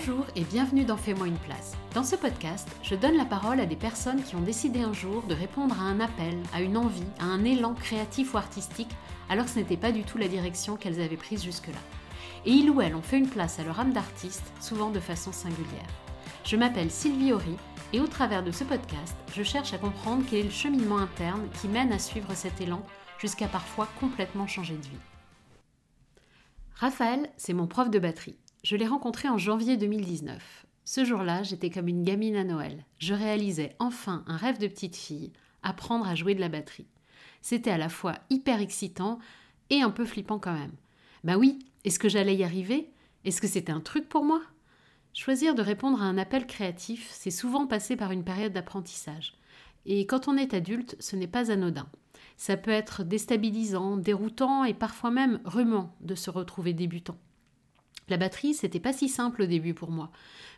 Bonjour et bienvenue dans Fais-moi une place. Dans ce podcast, je donne la parole à des personnes qui ont décidé un jour de répondre à un appel, à une envie, à un élan créatif ou artistique, alors que ce n'était pas du tout la direction qu'elles avaient prise jusque-là. Et ils ou elles ont fait une place à leur âme d'artiste, souvent de façon singulière. Je m'appelle Sylvie Horry et au travers de ce podcast, je cherche à comprendre quel est le cheminement interne qui mène à suivre cet élan jusqu'à parfois complètement changer de vie. Raphaël, c'est mon prof de batterie. Je l'ai rencontré en janvier 2019. Ce jour-là, j'étais comme une gamine à Noël. Je réalisais enfin un rêve de petite fille, apprendre à jouer de la batterie. C'était à la fois hyper excitant et un peu flippant quand même. Bah oui, est-ce que j'allais y arriver? Est-ce que c'était un truc pour moi? Choisir de répondre à un appel créatif, c'est souvent passer par une période d'apprentissage. Et quand on est adulte, ce n'est pas anodin. Ça peut être déstabilisant, déroutant et parfois même rumant de se retrouver débutant. La batterie, c'était pas si simple au début pour moi.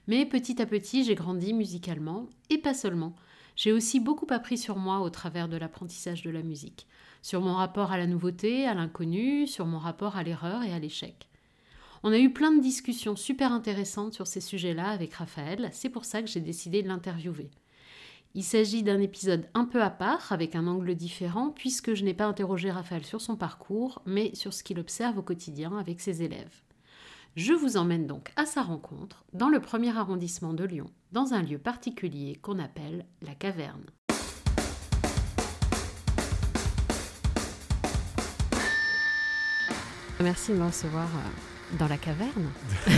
Mais petit à petit, j'ai grandi musicalement, et pas seulement. J'ai aussi beaucoup appris sur moi au travers de l'apprentissage de la musique, sur mon rapport à la nouveauté, à l'inconnu, sur mon rapport à l'erreur et à l'échec. On a eu plein de discussions super intéressantes sur ces sujets-là avec Raphaël, c'est pour ça que j'ai décidé de l'interviewer. Il s'agit d'un épisode un peu à part, avec un angle différent, puisque je n'ai pas interrogé Raphaël sur son parcours, mais sur ce qu'il observe au quotidien avec ses élèves. Je vous emmène donc à sa rencontre dans le premier arrondissement de Lyon, dans un lieu particulier qu'on appelle la caverne. Merci de me recevoir euh, dans la caverne.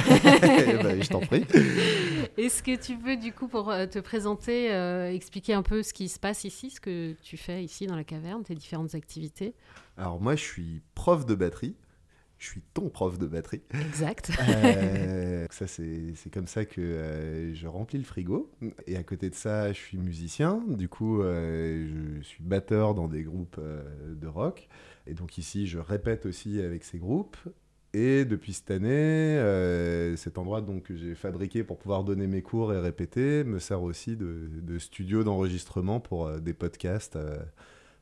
Eh ben, je t'en prie. Est-ce que tu peux, du coup, pour euh, te présenter, euh, expliquer un peu ce qui se passe ici, ce que tu fais ici dans la caverne, tes différentes activités? Alors moi, je suis prof de batterie. Je suis ton prof de batterie. Exact. Euh, ça, c'est comme ça que euh, je remplis le frigo. Et à côté de ça, je suis musicien. Du coup, euh, je suis batteur dans des groupes de rock. Et donc ici, je répète aussi avec ces groupes. Et depuis cette année, cet endroit donc, que j'ai fabriqué pour pouvoir donner mes cours et répéter me sert aussi de, de studio d'enregistrement pour des podcasts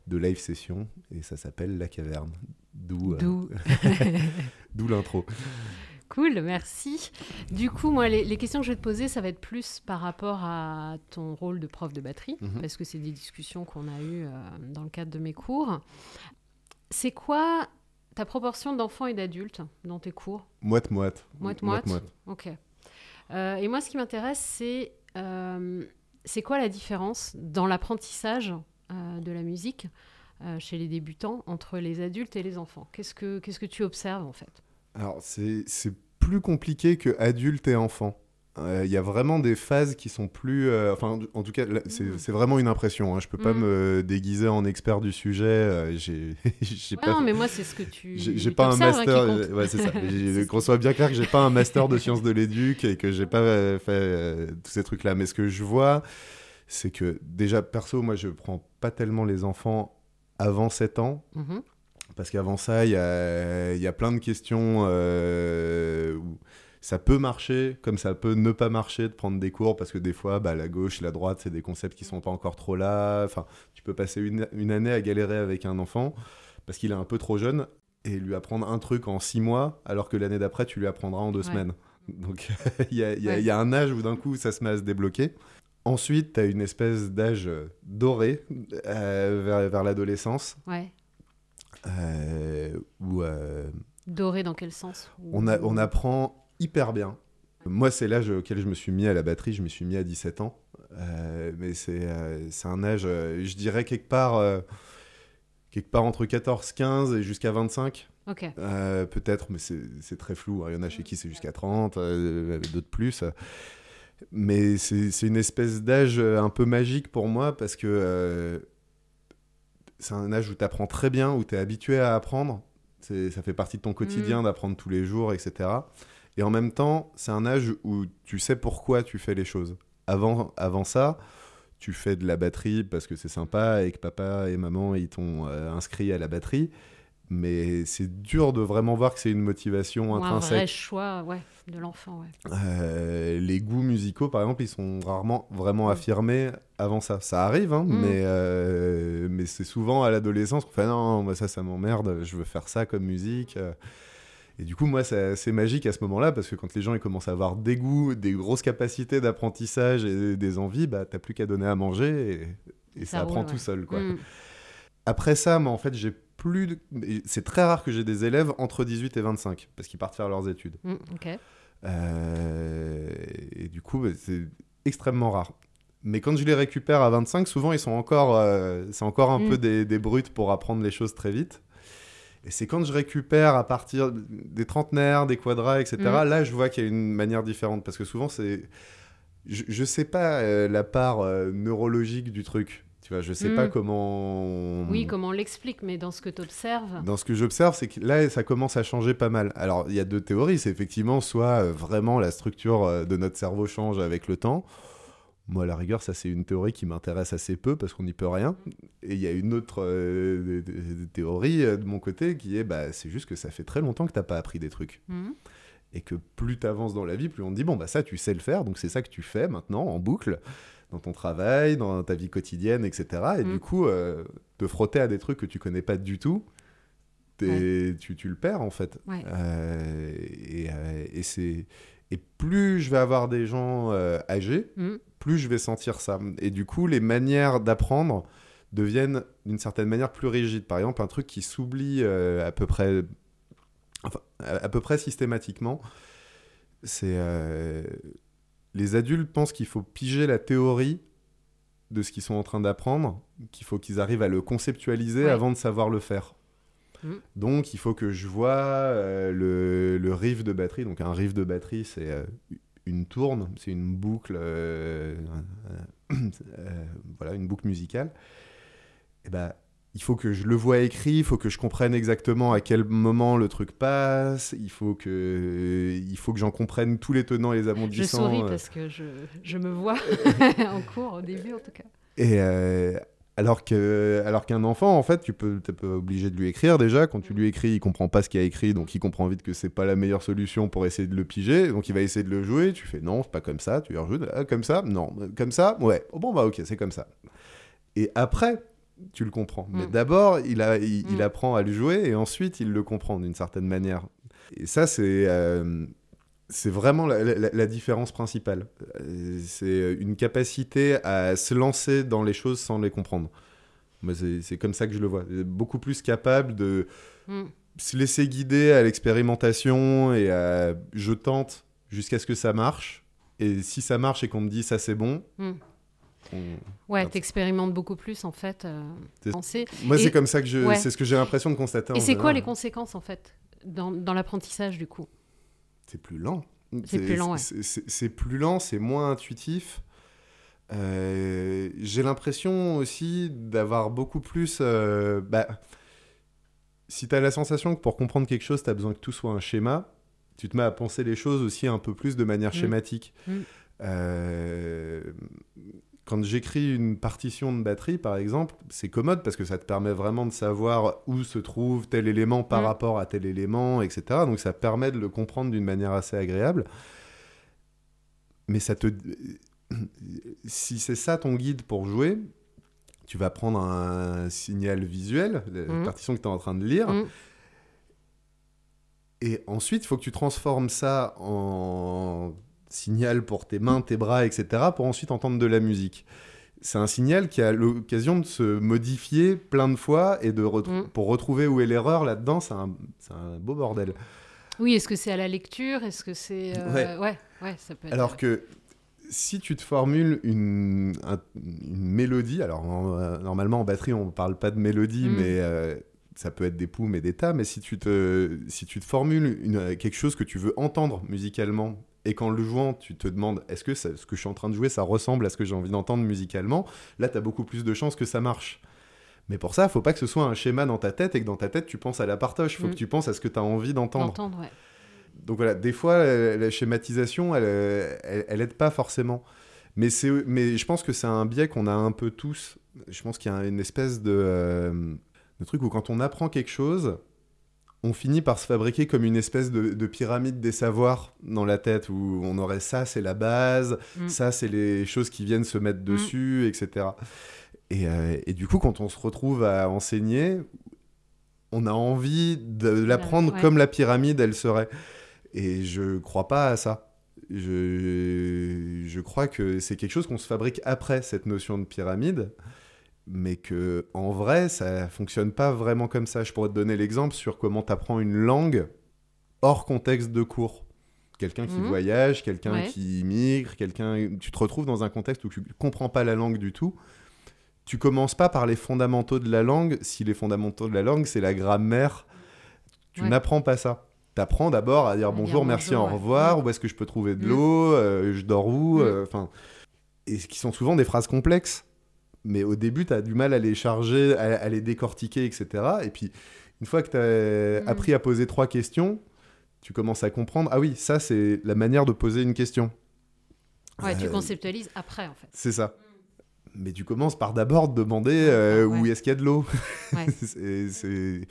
de live session. Et ça s'appelle La Caverne. D'où euh, D'où l'intro. Cool, merci. Du coup, moi, les, les questions que je vais te poser, ça va être plus par rapport à ton rôle de prof de batterie, Mhm. parce que c'est des discussions qu'on a eues euh, dans le cadre de mes cours. C'est quoi ta proportion d'enfants et d'adultes dans tes cours? Moite-moite. Moite-moite Ok. Euh, et moi, ce qui m'intéresse, c'est euh, c'est quoi la différence dans l'apprentissage de la musique chez les débutants entre les adultes et les enfants Qu'est-ce que Qu'est-ce que tu observes en fait? Alors, c'est c'est plus compliqué que adulte et enfant. Euh, Il y a vraiment des phases qui sont plus. euh, enfin, en tout cas, là, c'est Mm. c'est vraiment une impression. Hein. Je peux pas Mm. me déguiser en expert du sujet. euh, J'ai j'ai Ouais, pas. Non, mais moi, c'est ce que tu. J'ai j'ai pas un hein, master. euh, ouais, c'est ça. C'est Qu'on soit bien clair que j'ai pas un master de sciences de l'éduc et que j'ai pas euh, fait euh, tous ces trucs-là. Mais ce que je vois, c'est que déjà, perso, moi, je prends pas tellement les enfants avant 7 ans. Mhm. Parce qu'avant ça, il y a, y a plein de questions euh, où ça peut marcher, comme ça peut ne pas marcher de prendre des cours, parce que des fois, bah, la gauche, la droite, c'est des concepts qui sont pas encore trop là. Enfin, tu peux passer une, une année à galérer avec un enfant, parce qu'il est un peu trop jeune, et lui apprendre un truc en six mois, alors que l'année d'après, tu lui apprendras en deux Ouais. semaines. Donc, il y, y Ouais. il y a un âge où d'un coup, ça se met à se débloquer. Ensuite, tu as une espèce d'âge doré euh, vers, vers l'adolescence. Ouais. Euh, où euh, Doré dans quel sens on, a, on apprend hyper bien. Moi, c'est l'âge auquel je me suis mis à la batterie, je me suis mis à 17 ans. Mais c'est un âge, je dirais quelque part, quelque part entre 14, 15 et jusqu'à 25. Ok. Euh, Peut-être, mais c'est très flou. hein. Il y en a chez qui c'est jusqu'à 30, euh, d'autres plus. Mais c'est une espèce d'âge euh, un peu magique pour moi parce que euh, c'est un âge où tu apprends très bien, où tu es habitué à apprendre. Ça fait partie de ton quotidien d'apprendre tous les jours, etc. Et en même temps, c'est un âge où tu sais pourquoi tu fais les choses. Avant, avant ça, tu fais de la batterie parce que c'est sympa et que papa et maman ils t'ont euh, inscrit à la batterie. Mais c'est dur de vraiment voir que c'est une motivation Ou un vrai intrinsèque. choix ouais, de l'enfant. Ouais. Euh, les goûts musicaux, par exemple, ils sont rarement vraiment Mm. affirmés avant ça. Ça arrive, hein, Mm. mais, euh, mais c'est souvent à l'adolescence qu'on fait non, moi ça, ça m'emmerde, je veux faire ça comme musique. euh. Et du coup, moi, c'est magique à ce moment-là, parce que quand les gens ils commencent à avoir des goûts, des grosses capacités d'apprentissage et des envies, bah, t'as plus qu'à donner à manger et, et ça, Ça apprend tout seul. Quoi. Mm. Après ça, moi, en fait, j'ai plus. de- C'est très rare que j'ai des élèves entre 18 et 25, parce qu'ils partent faire leurs études. Mm. Euh, et du coup, bah, c'est extrêmement rare. Mais quand je les récupère à 25, souvent, ils sont encore, euh, c'est encore un Mm. peu des, des brutes pour apprendre les choses très vite. Et c'est quand je récupère à partir des trentenaires, des quadras, etc., Mm. là, je vois qu'il y a une manière différente. Parce que souvent, c'est... Je, je sais pas euh, la part neurologique du truc. Tu vois, je sais Mm. pas comment... Oui, comment on l'explique, mais dans ce que tu observes. Dans ce que j'observe, c'est que là, ça commence à changer pas mal. Alors, il y a deux théories. C'est effectivement soit euh, vraiment la structure euh, de notre cerveau change avec le temps. Moi, à la rigueur, ça, c'est une théorie qui m'intéresse assez peu parce qu'on n'y peut rien. Et il y a une autre euh, théorie euh, de mon côté qui est bah, c'est juste que ça fait très longtemps que t'as pas appris des trucs. Mm. Et que plus tu avances dans la vie, plus on te dit bon, bah ça, tu sais le faire. Donc, c'est ça que tu fais maintenant en boucle dans ton travail, dans ta vie quotidienne, etc. Et Mm. du coup, euh, te frotter à des trucs que tu connais pas du tout, t'es- tu, tu le perds en fait. Ouais. Euh, et euh, et c'est et plus je vais avoir des gens euh, âgés, Mm. plus je vais sentir ça. Et du coup, les manières d'apprendre deviennent d'une certaine manière plus rigides. Par exemple, un truc qui s'oublie euh, à peu près, enfin, à, à peu près systématiquement, c'est euh, les adultes pensent qu'il faut piger la théorie de ce qu'ils sont en train d'apprendre, qu'il faut qu'ils arrivent à le conceptualiser Ouais. avant de savoir le faire. Mm. Donc, il faut que je vois euh, le, le riff de batterie. Donc, un riff de batterie, c'est euh, une tourne, c'est une boucle, euh, voilà, une boucle musicale. Et ben, il faut que je le vois écrit, il faut que je comprenne exactement à quel moment le truc passe, il faut que, il faut que j'en comprenne tous les tenants et les Je aboutissants. souris euh, parce que je, je me vois en cours, au début en tout cas. Et euh, alors que, alors qu'un enfant, en fait, tu peux, t'es pas obligé de lui écrire déjà. Quand tu lui écris, il comprend pas ce qu'il a écrit, donc il comprend vite que c'est pas la meilleure solution pour essayer de le piger. Donc il va essayer de le jouer. Tu fais non, pas comme ça. Tu lui rejoutes Ah, comme ça, non, comme ça, ouais. Oh, bon bah ok, c'est comme ça. Et après, tu le comprends. Mais Mm. d'abord, il, a, il, il Mm. apprend à le jouer et ensuite il le comprend d'une certaine manière. Et ça, c'est euh, c'est vraiment la, la- la différence principale. Euh, C'est une capacité à se lancer dans les choses sans les comprendre. C'est comme ça que je le vois. Beaucoup plus capable de Mm. se laisser guider à l'expérimentation et à je tente jusqu'à ce que ça marche. Et si ça marche et qu'on me dit ça c'est bon, on- Ouais, t'expérimentes beaucoup plus en fait. euh, moi c'est comme ça que je, ouais. c'est ce que j'ai l'impression de constater. Et c'est quoi les conséquences en fait dans, dans l'apprentissage du coup? C'est plus lent. C'est plus lent, ouais. c'est- plus lent, c'est moins intuitif. Euh, J'ai l'impression aussi d'avoir beaucoup plus. euh, bah, si tu as la sensation que pour comprendre quelque chose, tu as besoin que tout soit un schéma, tu te mets à penser les choses aussi un peu plus de manière Mm. schématique. Mm. Euh, quand j'écris une partition de batterie, par exemple, c'est commode parce que ça te permet vraiment de savoir où se trouve tel élément par Mm. rapport à tel élément, etc. Donc ça permet de le comprendre d'une manière assez agréable. Mais ça te... Si c'est ça ton guide pour jouer, tu vas prendre un signal visuel, la Mm. partition que tu es en train de lire, Mm. et ensuite, il faut que tu transformes ça en signal pour tes mains, tes bras, etc., pour ensuite entendre de la musique. C'est un signal qui a l'occasion de se modifier plein de fois et de Mm. pour retrouver où est l'erreur là-dedans, c'est un, beau bordel. Oui, est-ce que c'est à la lecture? Est-ce que c'est. euh, Ouais. ouais, ouais, ça peut être. Alors que si tu te formules une, un- une mélodie, alors en- euh, normalement en batterie on ne parle pas de mélodie, Mm. mais euh, ça peut être des poumes et des tas, mais si tu te, si tu te formules une- quelque chose que tu veux entendre musicalement, et qu'en le jouant tu te demandes est-ce que ça- ce que je suis en train de jouer ça ressemble à ce que j'ai envie d'entendre musicalement, là tu as beaucoup plus de chances que ça marche. Mais pour ça, faut pas que ce soit un schéma dans ta tête et que dans ta tête tu penses à la partoche, faut Mm. que tu penses à ce que tu as envie d'entendre. ouais. Donc voilà, des fois, la, la schématisation, elle, elle, elle aide pas forcément. Mais, mais je pense que c'est un biais qu'on a un peu tous. Je pense qu'il y a une espèce de, euh, de truc où quand on apprend quelque chose, on finit par se fabriquer comme une espèce de, de pyramide des savoirs dans la tête, où on aurait ça, c'est la base, Mm. ça, c'est les choses qui viennent se mettre dessus, etc. Et, euh, et du coup, quand on se retrouve à enseigner, on a envie de l'apprendre comme la pyramide, elle serait. Et je crois pas à ça. Je, je crois que c'est quelque chose qu'on se fabrique après cette notion de pyramide, mais que en vrai, ça fonctionne pas vraiment comme ça. Je pourrais te donner l'exemple sur comment tu apprends une langue hors contexte de cours. Quelqu'un qui mhm. voyage, quelqu'un qui immigre, quelqu'un. Tu te retrouves dans un contexte où tu comprends pas la langue du tout. Tu commences pas par les fondamentaux de la langue. Si les fondamentaux de la langue, c'est la grammaire, tu n'apprends pas ça t'apprends d'abord à dire bonjour, merci, au revoir, mm. où est-ce que je peux trouver de mm. l'eau, euh, je dors où, mm. euh, enfin, et qui sont souvent des phrases complexes. Mais au début, tu as du mal à les charger, à, les décortiquer, etc. Et puis, une fois que tu as appris à poser trois questions, tu commences à comprendre, ah oui, ça, c'est la manière de poser une question. Ouais, tu euh, conceptualises après, en fait. C'est ça mais tu commences par d'abord demander euh, où est-ce qu'il y a de l'eau?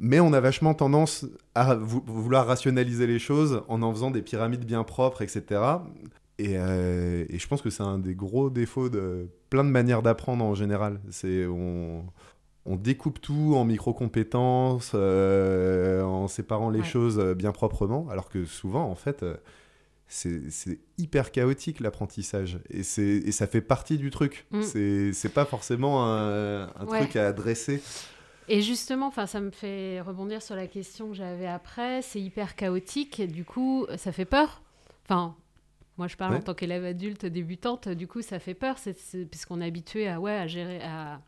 Mais on a vachement tendance à vouloir rationaliser les choses en en faisant des pyramides bien propres, etc. Euh, et, je pense que c'est un des gros défauts de plein de manières d'apprendre en général. C'est on, on découpe tout en micro-compétences, euh, en séparant les choses bien proprement, alors que souvent, en fait, c'est hyper chaotique l'apprentissage et, et ça fait partie du truc. Mm. C'est pas forcément un, truc à adresser. Et justement, ça me fait rebondir sur la question que j'avais après. C'est hyper chaotique, du coup, ça fait peur. Enfin, moi, je parle en tant qu'élève adulte débutante, du coup, ça fait peur, puisqu'on est habitué à, ouais, à gérer, à,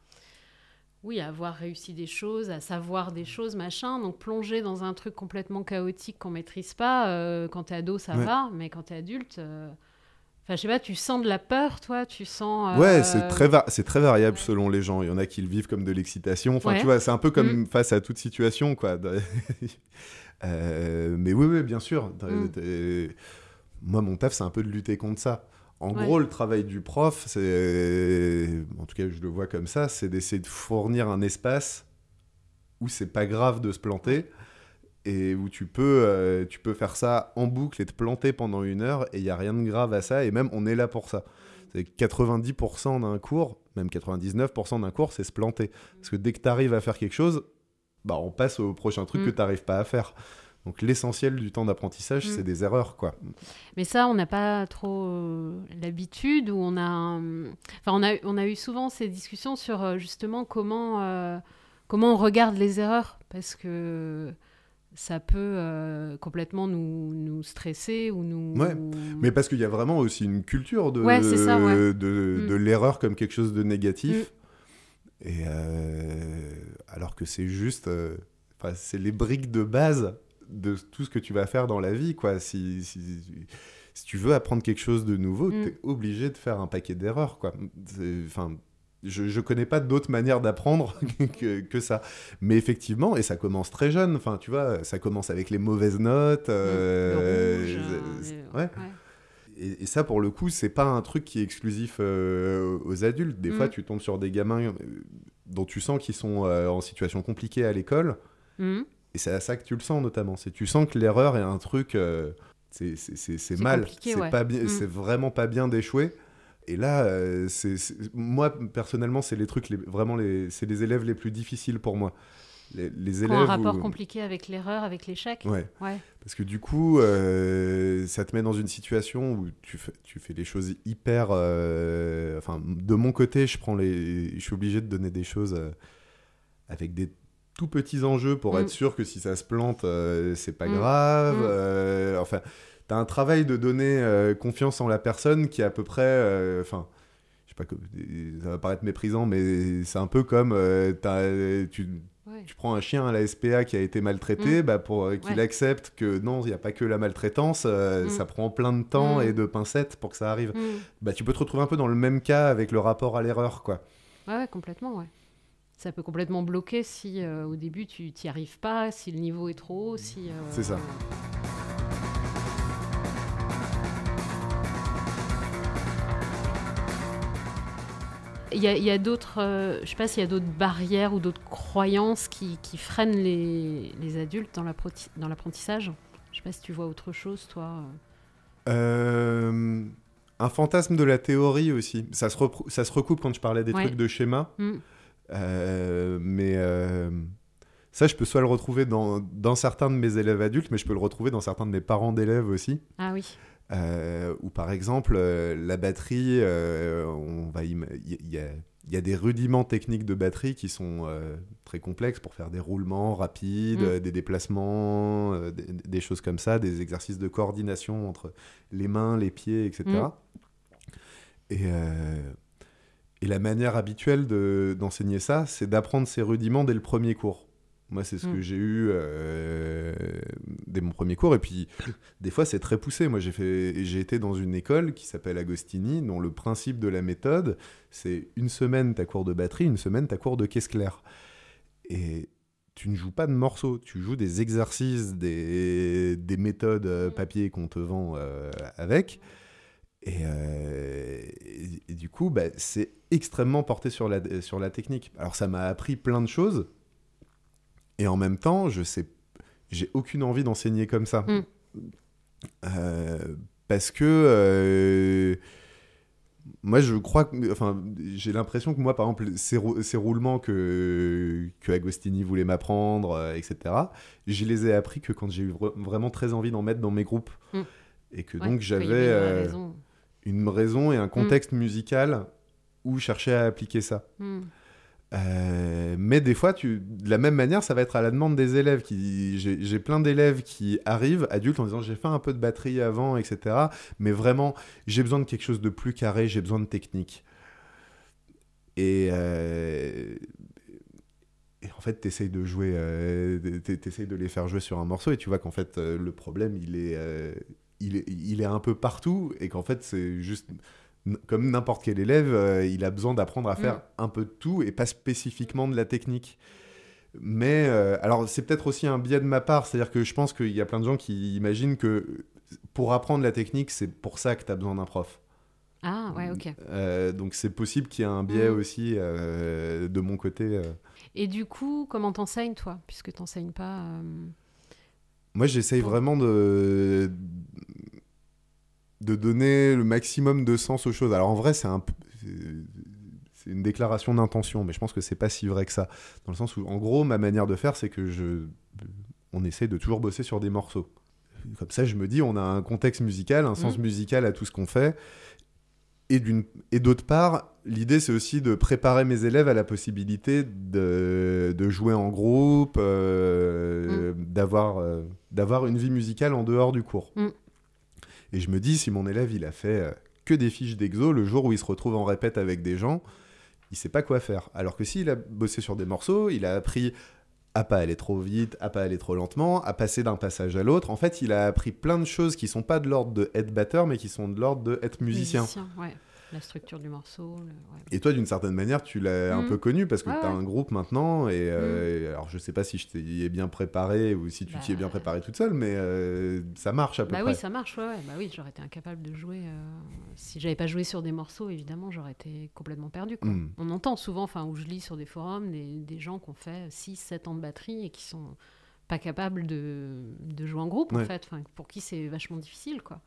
oui, à avoir réussi des choses, à savoir des choses, machin. Donc plonger dans un truc complètement chaotique qu'on maîtrise pas, euh, quand t'es ado, ça va, mais quand t'es adulte, euh, enfin, je sais pas, tu sens de la peur, toi, tu sens. Euh, ouais, c'est très, c'est très variable selon les gens. Il y en a qui le vivent comme de l'excitation. Enfin, tu vois, c'est un peu comme mm. face à toute situation, quoi. mais oui, oui, bien sûr. Mm. Moi, mon taf, c'est un peu de lutter contre ça. En gros, le travail du prof, c'est, en tout cas, je le vois comme ça, c'est d'essayer de fournir un espace où c'est pas grave de se planter et où tu peux, euh, tu peux faire ça en boucle et te planter pendant une heure et il y a rien de grave à ça et même on est là pour ça. C'est 90% d'un cours, même 99% d'un cours, c'est se planter. Parce que dès que tu arrives à faire quelque chose, bah on passe au prochain truc que mm. tu n'arrives pas à faire. Donc l'essentiel du temps d'apprentissage, mm. c'est des erreurs, quoi. Mais ça, on n'a pas trop euh, l'habitude, ou on a, enfin, on a, on a eu souvent ces discussions sur euh, justement comment, euh, comment on regarde les erreurs, parce que ça peut complètement nous, nous, stresser ou nous. Ouais, mais parce qu'il y a vraiment aussi une culture de, de, mm. de l'erreur comme quelque chose de négatif. Mm. Et alors que c'est juste, c'est les briques de base de tout ce que tu vas faire dans la vie. Quoi. Si, si, si tu veux apprendre quelque chose de nouveau, mm. tu es obligé de faire un paquet d'erreurs. Quoi. Enfin, je ne connais pas d'autre manière d'apprendre que, que, ça. Mais effectivement, et ça commence très jeune, enfin, tu vois, ça commence avec les mauvaises notes. Mm. Euh, ouais. Et, ça, pour le coup, c'est pas un truc qui est exclusif euh, aux adultes. Des fois, mm. tu tombes sur des gamins euh, dont tu sens qu'ils sont en situation compliquée à l'école. Et c'est à ça que tu le sens notamment. C'est tu sens que l'erreur est un truc, euh, c'est mal, c'est pas bien, mm. c'est vraiment pas bien d'échouer. Et là, euh, c'est moi personnellement, c'est les trucs, les, vraiment les, c'est les élèves les plus difficiles pour moi. Les, les élèves. un rapport compliqué avec l'erreur, avec l'échec. Ouais. ouais. Parce que du coup, euh, ça te met dans une situation où tu fais, tu fais les choses hyper. enfin, de mon côté, je prends les, je suis obligé de donner des choses avec des tout petits enjeux pour mm. être sûr que si ça se plante, euh, c'est pas mm. grave. Mm. Euh, enfin, tu as un travail de donner euh, confiance en la personne qui est à peu près. Enfin, je sais pas, ça va paraître méprisant, mais c'est un peu comme tu, tu, prends un chien à la SPA qui a été maltraité, bah, pour qu'il accepte que non, il n'y a pas que la maltraitance, ça prend plein de temps et de pincettes pour que ça arrive. Bah, tu peux te retrouver un peu dans le même cas avec le rapport à l'erreur, quoi. Ouais, complètement, ouais ça peut complètement bloquer si euh, au début tu n'y arrives pas, si le niveau est trop haut, si... Euh, C'est ça. Il y a, d'autres, euh, je sais pas s'il y a d'autres barrières ou d'autres croyances qui, qui freinent les, les, adultes dans l'apprentissage? Je sais pas si tu vois autre chose, toi. un fantasme de la théorie aussi. Ça se, ça se recoupe quand je parlais des trucs de schéma. Mm. Euh, mais euh, Ça, je peux soit le retrouver dans, dans certains de mes élèves adultes, mais je peux le retrouver dans certains de mes parents d'élèves aussi. Ah oui. Euh, ou par exemple, euh, la batterie, euh, on va il y, a, y, a des rudiments techniques de batterie qui sont très complexes pour faire des roulements rapides, Mm. des déplacements, des, des choses comme ça, des exercices de coordination entre les mains, les pieds, etc. Et, et la manière habituelle de- d'enseigner ça, c'est d'apprendre ces rudiments dès le premier cours. Moi, c'est ce Mm. que j'ai eu euh, dès mon premier cours. Et puis, des fois, c'est très poussé. Moi, j'ai fait, j'ai été dans une école qui s'appelle Agostini, dont le principe de la méthode, c'est une semaine ta cours de batterie, une semaine ta cours de caisse claire. Et tu ne joues pas de morceaux, tu joues des exercices, des, des méthodes euh, papier qu'on te vend euh, avec. Et, euh, et- et du coup, bah, c'est extrêmement porté sur la, sur la technique. Alors, ça m'a appris plein de choses. Et en même temps, je sais, j'ai aucune envie d'enseigner comme ça. Mm. Euh, parce que euh, moi, je crois que, enfin, j'ai l'impression que moi, par exemple, ces, rou- ces roulements que, que Agostini voulait m'apprendre, etc., je les ai appris que quand j'ai eu vra- vraiment très envie d'en mettre dans mes groupes. Mm. Et que Ouais, donc, j'avais une raison. et un contexte musical où chercher à appliquer ça. Mm. Euh, mais des fois, tu, de la même manière, ça va être à la demande des élèves. Qui, j'ai, j'ai plein d'élèves qui arrivent, adultes, en disant j'ai fait un peu de batterie avant, etc. Mais vraiment, j'ai besoin de quelque chose de plus carré, j'ai besoin de technique. Et, euh, et en fait, t'essayes de jouer, euh, t- t'essayes de les faire jouer sur un morceau, et tu vois qu'en fait, euh, le problème, il est, il est, il est un peu partout, et qu'en fait, c'est juste comme n'importe quel élève, euh, il a besoin d'apprendre à faire Mm. un peu de tout et pas spécifiquement de la technique. Mais euh, alors, c'est peut-être aussi un biais de ma part, c'est-à-dire que je pense qu'il y a plein de gens qui imaginent que pour apprendre la technique, c'est pour ça que tu as besoin d'un prof. Ah ouais, ok. Euh, donc, c'est possible qu'il y ait un biais Mm. aussi de mon côté. Et du coup, comment t'enseignes toi? Puisque t'enseignes pas. Moi, j'essaye vraiment de de donner le maximum de sens aux choses. Alors en vrai, c'est un c'est- une déclaration d'intention, mais je pense que c'est pas si vrai que ça. Dans le sens où, en gros, ma manière de faire, c'est que je on essaie de toujours bosser sur des morceaux. Comme ça, je me dis, on a un contexte musical, un sens Mhm. musical à tout ce qu'on fait. Et d'une et d'autre part, l'idée c'est aussi de préparer mes élèves à la possibilité de, de jouer en groupe, euh, d'avoir euh, d'avoir une vie musicale en dehors du cours. Mm. Et je me dis, si mon élève il a fait euh, que des fiches d'exo, le jour où il se retrouve en répète avec des gens, il sait pas quoi faire. Alors que s'il a bossé sur des morceaux, il a appris à pas aller trop vite, à pas aller trop lentement, à passer d'un passage à l'autre. En fait, il a appris plein de choses qui sont pas de l'ordre de être batteur, mais qui sont de l'ordre de être musicien. La structure du morceau. le- ouais. Et toi, d'une certaine manière, tu l'as un Mm. peu connu parce que Ouais, tu as ouais. un groupe maintenant. Et euh, alors, je sais pas si je t'y ai bien préparé ou si tu t'y es bien Bah. préparé toute seule, mais euh, ça marche à peu Bah près. oui, ça marche, ouais. Bah oui, j'aurais été incapable de jouer. euh, Si j'avais pas joué sur des morceaux, évidemment, j'aurais été complètement perdu. Quoi. Mm. On entend souvent, enfin, où je lis sur des forums, des, des gens qui ont fait 6-7 ans de batterie et qui sont pas capables de, de jouer en groupe, en fait. Enfin, pour qui c'est vachement difficile, quoi.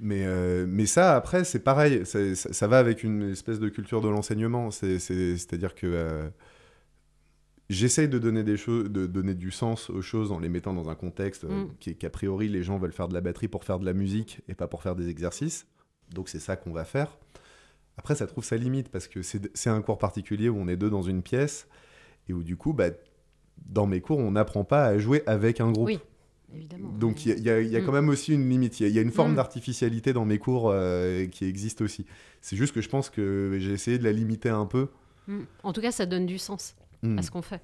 Mais, euh, mais ça, après, c'est pareil. Ça, ça va avec une espèce de culture de l'enseignement. C'est- c'est- C'est-à-dire que euh, j'essaye de donner des choses, de donner du sens aux choses en les mettant dans un contexte euh, Mm. qui qu'a priori les gens veulent faire de la batterie pour faire de la musique et pas pour faire des exercices. Donc c'est ça qu'on va faire. Après, ça trouve sa limite parce que c'est c'est un cours particulier où on est deux dans une pièce et où du coup, bah, dans mes cours, on n'apprend pas à jouer avec un groupe. Oui, évidemment. Donc il y a, il y a- il y a Mm. quand même aussi une limite. Il y a- il y, a une forme Mm. d'artificialité dans mes cours euh, qui existe aussi. C'est juste que je pense que j'ai essayé de la limiter un peu. Mm. En tout cas, ça donne du sens à ce qu'on fait.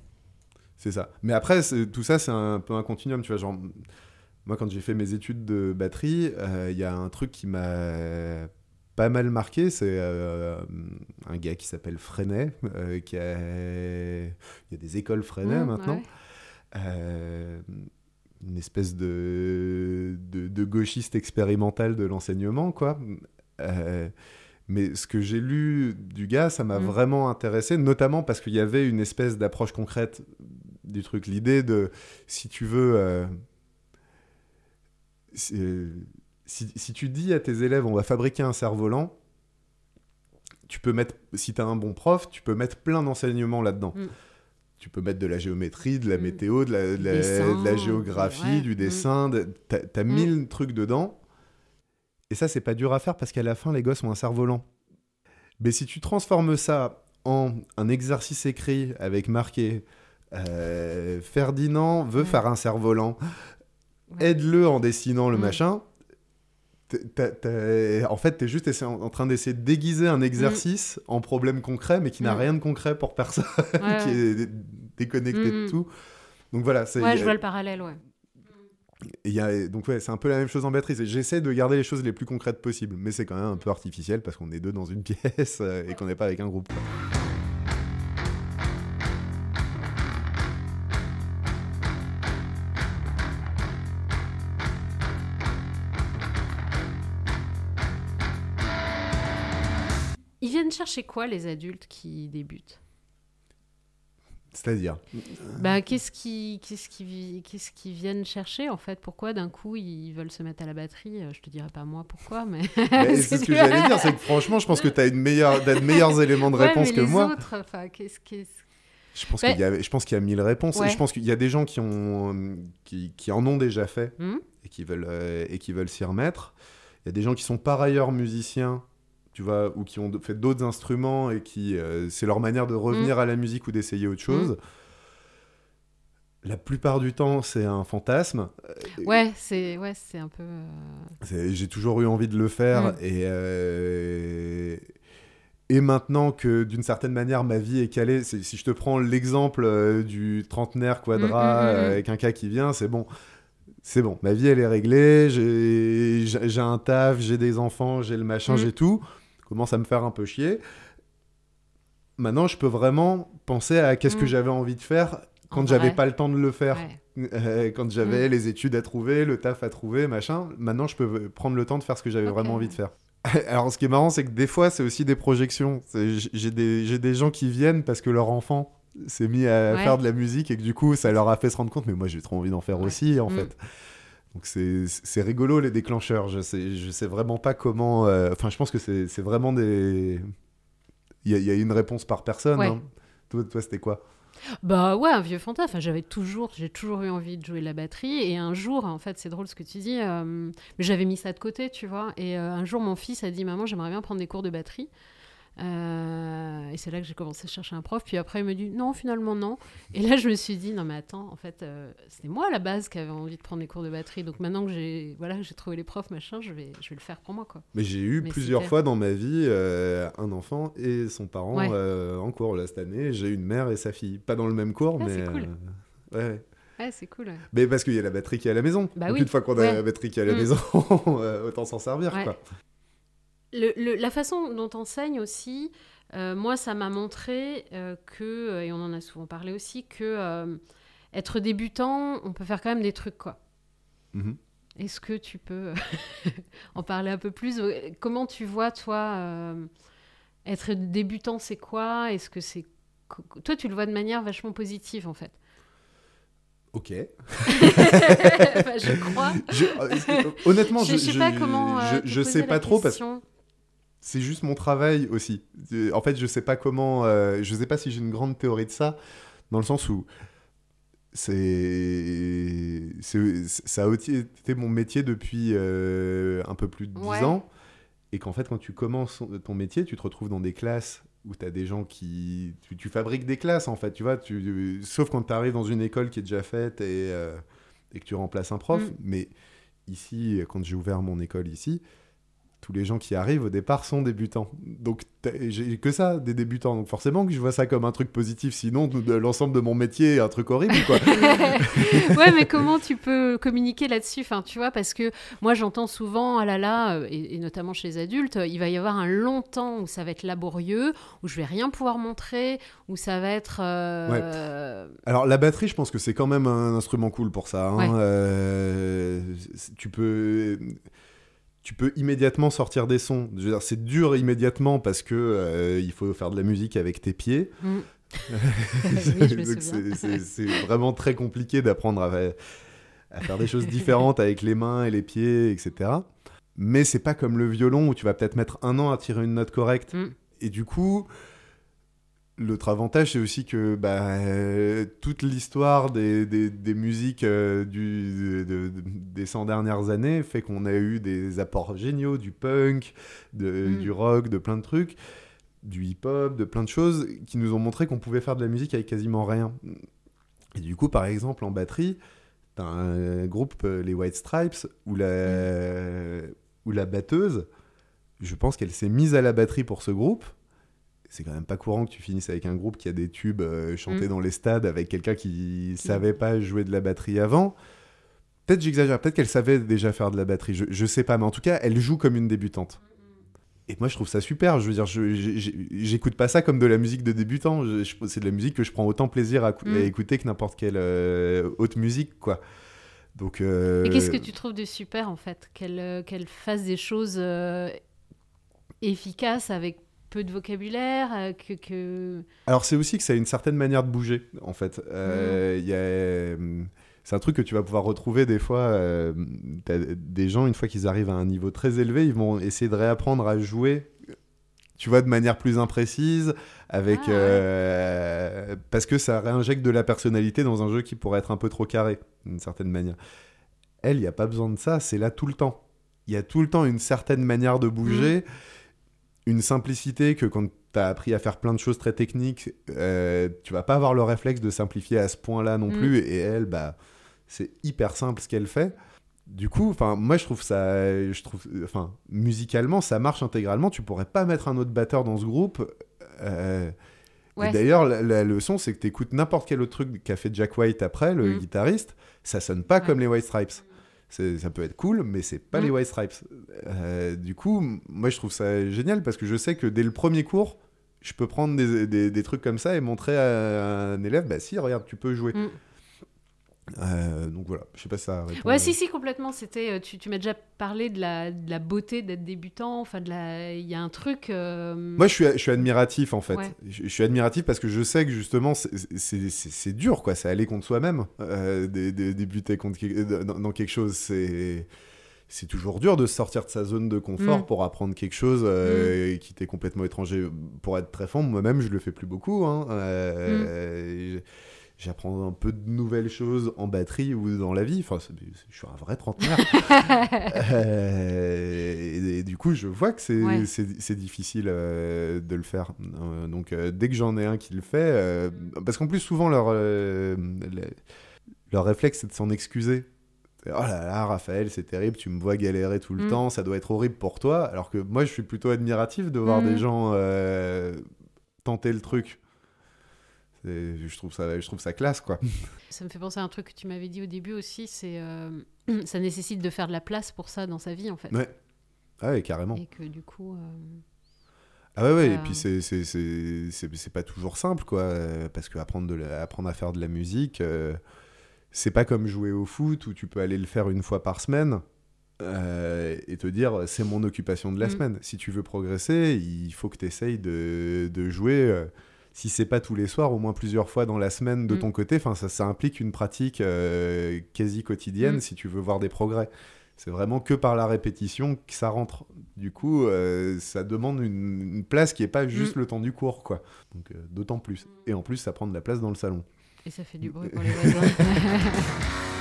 C'est ça. Mais après, tout ça, c'est un peu un continuum. Tu vois, genre, moi, quand j'ai fait mes études de batterie, euh, il y a un truc qui m'a pas mal marqué. C'est euh, un gars qui s'appelle Freinet, qui a... Il y a des écoles Freinet maintenant. ouais. Euh, une espèce de, de, de gauchiste expérimental de l'enseignement, quoi. Euh, mais ce que j'ai lu du gars, ça m'a Mm. vraiment intéressé, notamment parce qu'il y avait une espèce d'approche concrète du truc. L'idée de, si tu veux... euh, si, euh, si- si tu dis à tes élèves, on va fabriquer un cerf-volant, tu peux mettre, si tu as un bon prof, tu peux mettre plein d'enseignements là-dedans. Mm. Tu peux mettre de la géométrie, de la Mm. météo, de la, de la- Dessin, de la géographie, ouais, du mm. dessin. de- T'as t'as Mm. mille trucs dedans. Et ça, c'est pas dur à faire parce qu'à la fin, les gosses ont un cerf-volant. Mais si tu transformes ça en un exercice écrit avec marqué euh, Ferdinand veut Ouais. faire un cerf-volant, Ouais. aide-le en dessinant le Mm. En fait, tu es juste en train d'essayer de déguiser un exercice en problème concret, mais qui n'a Mm. rien de concret pour personne, Ouais, qui ouais. est déconnecté de Mm. tout. Donc voilà, c'est Ouais, je vois le parallèle, ouais. et y a- donc ouais, c'est un peu la même chose en batterie. J'essaie de garder les choses les plus concrètes possibles, mais c'est quand même un peu artificiel parce qu'on est deux dans une pièce euh, et qu'on n'est pas avec un groupe. quoi. Chercher quoi, les adultes qui débutent? C'est-à-dire, Bah, qu'est-ce qui, qu'est-ce qui, qu'est-ce qu'ils viennent chercher en fait? Pourquoi d'un coup ils veulent se mettre à la batterie? Euh, Je te dirais pas moi pourquoi, mais. Mais c'est ce que j'allais dire, c'est que franchement, je pense que tu as une meilleure, t'as de meilleurs éléments de Ouais, réponse mais que les moi. Autres, enfin, qu'est-ce, qu'est-ce... Je pense qu'il y a, je pense qu'il y a mille réponses. Ouais. Je pense qu'il y a des gens qui ont, euh, qui, qui en ont déjà fait Hmm? et qui veulent, euh, et qui veulent s'y remettre. Il y a des gens qui sont par ailleurs musiciens, tu vois, ou qui ont fait d'autres instruments et qui, euh, c'est leur manière de revenir à la musique ou d'essayer autre chose. La plupart du temps, c'est un fantasme. Euh, Ouais, c'est, ouais, c'est un peu. euh, J'ai toujours eu envie de le faire Mm. et, euh, et maintenant que d'une certaine manière ma vie est calée, si je te prends l'exemple du trentenaire quadra Mm, mm, mm, mm. avec un cas qui vient, c'est bon. C'est bon, ma vie elle est réglée, j'ai un taf, j'ai des enfants, j'ai le machin, Mm. j'ai tout. Commence à me faire un peu chier. Maintenant, je peux vraiment penser à qu'est-ce que Mm. j'avais envie de faire quand j'avais pas le temps de le faire. ouais. Euh, quand j'avais Mm. les études à trouver, le taf à trouver, machin, maintenant je peux prendre le temps de faire ce que j'avais vraiment envie de faire. Alors ce qui est marrant, c'est que des fois c'est aussi des projections. J'ai des, j'ai des gens qui viennent parce que leur enfant s'est mis à Ouais. faire de la musique et que du coup ça leur a fait se rendre compte, mais moi j'ai trop envie d'en faire Ouais. aussi en Mm. fait. Donc c'est rigolo les déclencheurs. Je sais, je sais vraiment pas comment. euh, Enfin, je pense que c'est vraiment des. Il y, a- il y a une réponse par personne. Ouais. hein. Toi, toi c'était quoi? Bah ouais, un vieux fantasme. Enfin, j'avais toujours, j'ai toujours eu envie de jouer de la batterie. Et un jour, en fait, c'est drôle ce que tu dis, euh, mais j'avais mis ça de côté, tu vois. Et euh, un jour, mon fils a dit, maman, j'aimerais bien prendre des cours de batterie. Euh, et c'est là que j'ai commencé à chercher un prof. Puis après, il me dit, non, finalement, non. Et là, je me suis dit, non, mais attends, en fait, euh, c'était moi à la base qui avait envie de prendre des cours de batterie. Donc maintenant que j'ai, voilà, j'ai trouvé les profs, machin, je vais, je vais le faire pour moi, quoi. Mais j'ai eu Mais plusieurs fois dans ma vie euh, un enfant et son parent Ouais. euh, en cours. Là, cette année, j'ai une mère et sa fille. Pas dans le même cours, Ah, mais. c'est cool. ouais, ouais. C'est cool. ouais. Mais parce qu'il y a la batterie qui est à la maison. Bah Donc oui, Une fois qu'on a ouais. la batterie qui est à la Mm. maison, autant s'en servir. Ouais. Quoi. Le- le- la façon dont on enseigne aussi, euh, moi, ça m'a montré euh, que, et on en a souvent parlé aussi, que euh, être débutant, on peut faire quand même des trucs, quoi. Mhm. Est-ce que tu peux en parler un peu plus? Euh, Comment tu vois, toi, euh, être débutant, c'est quoi? Est-ce que c'est... Toi, tu le vois de manière vachement positive, en fait. Ok. Enfin, je crois. Je- euh, honnêtement, je, je sais je- pas comment. euh, je, je sais pas trop parce que. C'est juste mon travail aussi. En fait, je sais pas comment. euh, je sais pas si j'ai une grande théorie de ça, dans le sens où c'est, ça a été mon métier depuis euh, un peu plus de 10 Ouais. ans. Et qu'en fait, quand tu commences ton métier, tu te retrouves dans des classes où tu as des gens qui. Tu, tu fabriques des classes, en fait, tu vois. Tu, sauf quand tu arrives dans une école qui est déjà faite et, euh, et que tu remplaces un prof. Mm. Mais ici, quand j'ai ouvert mon école ici, tous les gens qui arrivent au départ sont débutants. Donc j'ai que ça, des débutants. Donc forcément que je vois ça comme un truc positif. Sinon, l'ensemble de mon métier est un truc horrible, quoi. ouais, mais comment tu peux communiquer là-dessus? Enfin, tu vois, parce que moi, j'entends souvent, ah là là, euh, et, et notamment chez les adultes, euh, il va y avoir un long temps où ça va être laborieux, où je vais rien pouvoir montrer, où ça va être. euh, Alors la batterie, je pense que c'est quand même un instrument cool pour ça. hein. Ouais. Euh, tu peux, tu peux immédiatement sortir des sons. C'est dur immédiatement parce que euh, il faut faire de la musique avec tes pieds. Mm. C'est- vraiment très compliqué d'apprendre à, à faire des choses différentes avec les mains et les pieds, etc. Mais c'est pas comme le violon où tu vas peut-être mettre un an à tirer une note correcte. Mm. Et du coup, L'autre avantage, c'est aussi que bah, euh, toute l'histoire des, des, des musiques euh, du, de- de- des 100 dernières années fait qu'on a eu des apports géniaux, du punk, de- Mm. du rock, de plein de trucs, du hip-hop, de plein de choses qui nous ont montré qu'on pouvait faire de la musique avec quasiment rien. Et du coup, par exemple, en batterie, t'as un groupe, euh, les White Stripes, où la, où la batteuse, je pense qu'elle s'est mise à la batterie pour ce groupe. C'est quand même pas courant que tu finisses avec un groupe qui a des tubes euh, chantés Mm. dans les stades avec quelqu'un qui savait pas jouer de la batterie avant. Peut-être j'exagère, peut-être qu'elle savait déjà faire de la batterie, je, je sais pas, mais en tout cas, elle joue comme une débutante. Et moi, je trouve ça super. Je veux dire, j'écoute pas ça comme de la musique de débutant. C'est de la musique que je prends autant plaisir à, Mm. à écouter que n'importe quelle euh, autre musique, quoi. Donc. euh, Et qu'est-ce que tu trouves de super en fait? Qu'elle qu'elle fasse des choses efficaces avec peu de vocabulaire euh, que, que... Alors c'est aussi que ça a une certaine manière de bouger en fait. Euh, a, euh, c'est un truc que tu vas pouvoir retrouver des fois. euh, des gens une fois qu'ils arrivent à un niveau très élevé, ils vont essayer de réapprendre à jouer. Tu vois de manière plus imprécise, avec Ah, euh, parce que ça réinjecte de la personnalité dans un jeu qui pourrait être un peu trop carré d'une certaine manière. Elle, il n'y a pas besoin de ça, c'est là tout le temps. Il y a tout le temps une certaine manière de bouger, une simplicité que quand tu as appris à faire plein de choses très techniques, euh, tu vas pas avoir le réflexe de simplifier à ce point-là non Mm. plus. Et elle, bah, c'est hyper simple ce qu'elle fait. Du coup, enfin, moi je trouve ça, je trouve, enfin, musicalement, ça marche intégralement. Tu pourrais pas mettre un autre batteur dans ce groupe. euh, Ouais, d'ailleurs, la, la leçon, c'est que tu écoutes n'importe quel autre truc qu'a fait Jack White après, le Mm. guitariste, ça sonne pas Ouais. comme les White Stripes. C'est- Ça peut être cool, mais c'est pas Mm. les White Stripes. Euh, du coup, moi je trouve ça génial parce que je sais que dès le premier cours, je peux prendre des, des- des trucs comme ça et montrer à un élève, bah si, regarde, tu peux jouer. Mm. Euh, donc voilà, je sais pas si ça répond. Ouais, si, si, complètement. C'était, euh, tu, tu m'as déjà parlé de la, de la beauté d'être débutant. Enfin, de la, il y a un truc. euh, Moi, je suis, je suis admiratif en fait. Ouais. Je, je suis admiratif parce que je sais que justement, c'est- dur quoi. C'est aller contre soi-même, euh, de- de- débuter contre, dans, dans quelque chose. C'est c'est toujours dur de sortir de sa zone de confort Mm. pour apprendre quelque chose euh, qui t'est complètement étranger. Pour être très franc, moi-même, je le fais plus beaucoup. hein. Euh, J'apprends un peu de nouvelles choses en batterie ou dans la vie. Enfin, je suis un vrai trentenaire. Euh, et, et du coup, je vois que c'est Ouais. difficile euh, de le faire. Euh, donc, euh, dès que j'en ai un qui le fait, parce qu'en plus, souvent, leur, le- leur réflexe, c'est de s'en excuser. Oh là là, Raphaël, c'est terrible, tu me vois galérer tout le Mm. temps, ça doit être horrible pour toi. Alors que moi, je suis plutôt admiratif de voir Mm. des gens tenter le truc. Je trouve, ça, je trouve ça classe, quoi. Ça me fait penser à un truc que tu m'avais dit au début aussi. C'est, euh, ça nécessite de faire de la place pour ça dans sa vie, en fait. Ouais. Ah ouais, carrément. Et que du coup. euh, Ah ouais, ouais, et puis c'est- c'est- c'est c'est- c'est pas toujours simple, quoi, euh, parce que apprendre, de la- apprendre à faire de la musique, euh, c'est pas comme jouer au foot où tu peux aller le faire une fois par semaine euh, et te dire c'est mon occupation de la Mm. semaine. Si tu veux progresser, il faut que tu essayes de, de jouer, si c'est pas tous les soirs, au moins plusieurs fois dans la semaine de Mm. ton côté. Enfin, ça, ça implique une pratique euh, quasi quotidienne Mm. si tu veux voir des progrès. C'est vraiment que par la répétition que ça rentre. Du coup, euh, ça demande une, une place qui est pas juste Mm. le temps du cours, quoi. Donc, euh, d'autant plus. Et en plus, ça prend de la place dans le salon. Et ça fait du bruit pour les voisins.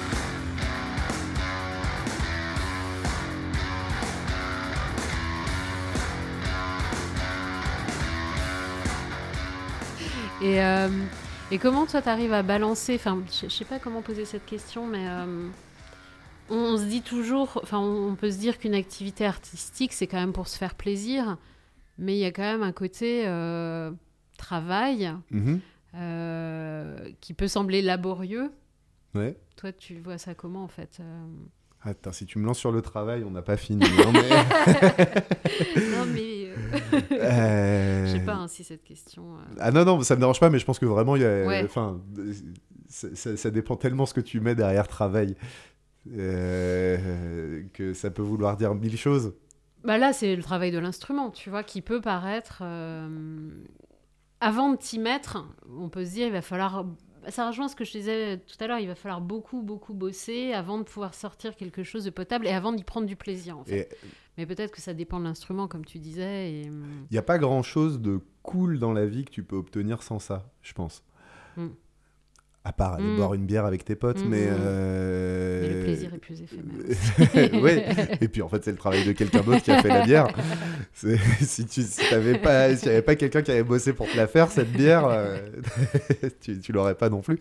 et, euh, et comment toi t'arrives à balancer Enfin, je sais pas comment poser cette question, mais euh, on, on se dit toujours, enfin, on, on peut se dire qu'une activité artistique c'est quand même pour se faire plaisir, mais il y a quand même un côté euh, travail Mhm. qui peut sembler laborieux. Ouais. Toi, tu vois ça comment en fait putain, si tu me lances sur le travail, on n'a pas fini. hein, mais- Non, mais euh, je sais pas hein, si cette question. euh, Ah non, non, ça me dérange pas, mais je pense que vraiment, il y a. Ouais. Enfin, ça, dépend tellement ce que tu mets derrière travail. euh, que ça peut vouloir dire mille choses. Bah là, c'est le travail de l'instrument, tu vois, qui peut paraître. Avant de t'y mettre, on peut se dire il va falloir Ça rejoint ce que je disais tout à l'heure, il va falloir beaucoup, beaucoup bosser avant de pouvoir sortir quelque chose de potable et avant d'y prendre du plaisir. En fait. Et Mais peut-être que ça dépend de l'instrument, comme tu disais. Et... hum, il n'y a pas grand-chose de cool dans la vie que tu peux obtenir sans ça, je pense. Mm. À part aller Mm. boire une bière avec tes potes, Mm, mais... euh, Mais le plaisir est plus éphémère. ouais. Et puis en fait, c'est le travail de quelqu'un d'autre qui a fait la bière. Si tu si t'avais pas, avait pas quelqu'un qui avait bossé pour te la faire, cette bière, euh, tu, tu l'aurais pas non plus.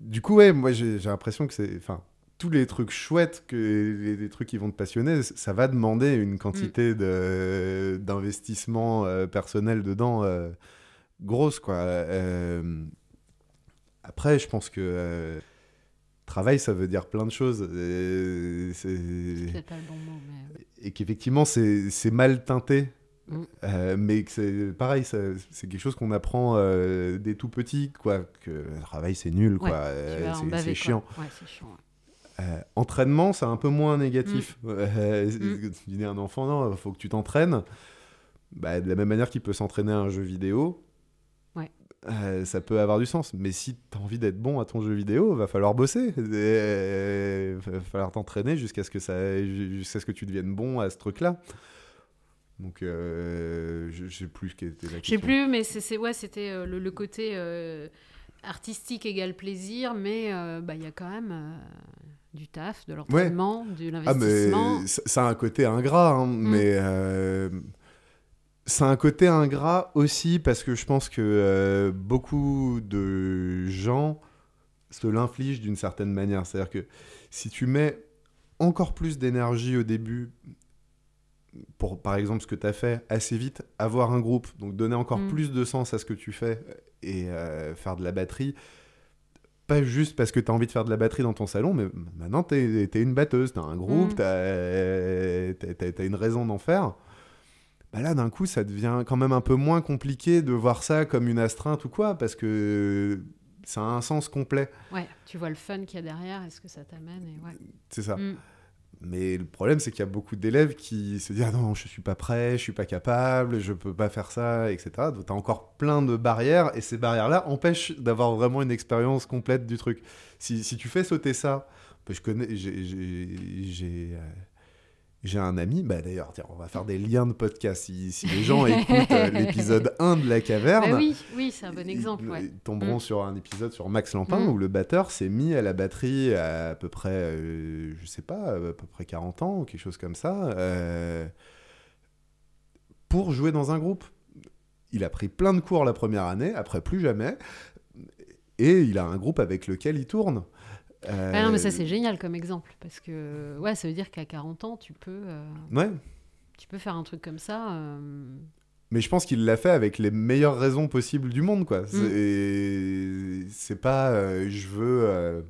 Du coup, ouais, moi j'ai l'impression que c'est. Enfin, tous les trucs chouettes, que les, les trucs qui vont te passionner, ça va demander une quantité de d'investissement euh, personnel dedans euh, grosse, quoi. Après, je pense que. euh, Travail, ça veut dire plein de choses. C'est- pas le bon mot, mais. et qu'effectivement c'est mal teinté. Mm. Euh, mais que c'est pareil, c'est quelque chose qu'on apprend euh, dès tout petit, quoi. Que le travail c'est nul, quoi. Ouais, Euh, c'est- chiant. Ouais, c'est chiant. ouais. Euh, entraînement, c'est un peu moins négatif. Mm. Euh, Tu dis à un enfant, non, faut que tu t'entraînes. Bah, de la même manière qu'il peut s'entraîner à un jeu vidéo. Euh, ça peut avoir du sens. Mais si tu as envie d'être bon à ton jeu vidéo, va falloir bosser. Il va falloir t'entraîner jusqu'à ce, que ça- jusqu'à ce que tu deviennes bon à ce truc-là. Donc, euh, je je sais plus ce qu'était la Je question. sais plus, mais c'est, c'est- ouais, c'était euh, le, le côté euh, artistique égale plaisir, mais euh, bah, il y a quand même du taf, de l'entraînement, de Ah, l'investissement. mais ça ça a un côté ingrat, hein, Mm. mais a un côté ingrat aussi parce que je pense que euh, beaucoup de gens se l'infligent d'une certaine manière. C'est-à-dire que si tu mets encore plus d'énergie au début pour, par exemple, ce que tu as fait assez vite, avoir un groupe, donc donner encore Mm. plus de sens à ce que tu fais et euh, faire de la batterie, pas juste parce que tu as envie de faire de la batterie dans ton salon, mais maintenant tu es, une batteuse, tu as un groupe, Mm. tu as, une raison d'en faire. Bah là, d'un coup, ça devient quand même un peu moins compliqué de voir ça comme une astreinte ou quoi, parce que ça a un sens complet. Ouais, tu vois le fun qu'il y a derrière, est-ce que ça t'amène et ouais. C'est ça. Mm. Mais le problème, c'est qu'il y a beaucoup d'élèves qui se disent ah non, je suis pas prêt, je suis pas capable, je peux pas faire ça, etc. Donc t'as encore plein de barrières et ces barrières-là empêchent d'avoir vraiment une expérience complète du truc. Si, si tu fais sauter ça, je connais, j'ai- j'ai un ami, bah d'ailleurs, on va faire des liens de podcast. Si, si les gens écoutent euh, l'épisode 1 de La Caverne, Bah oui, oui, c'est un bon exemple. Ils, Ouais. tomberont Mm. sur un épisode sur Max Lampin Mm. où le batteur s'est mis à la batterie à, à peu près, euh, je sais pas, à peu près 40 ans ou quelque chose comme ça, euh, pour jouer dans un groupe. Il a pris plein de cours la première année, après plus jamais, et il a un groupe avec lequel il tourne. Euh, Ah non, mais ça c'est génial comme exemple parce que ouais, ça veut dire qu'à 40 ans, tu peux, euh, Ouais, tu peux faire un truc comme ça. euh, mais je pense qu'il l'a fait avec les meilleures raisons possibles du monde, Mm. quoi. C'est c'est pas je veux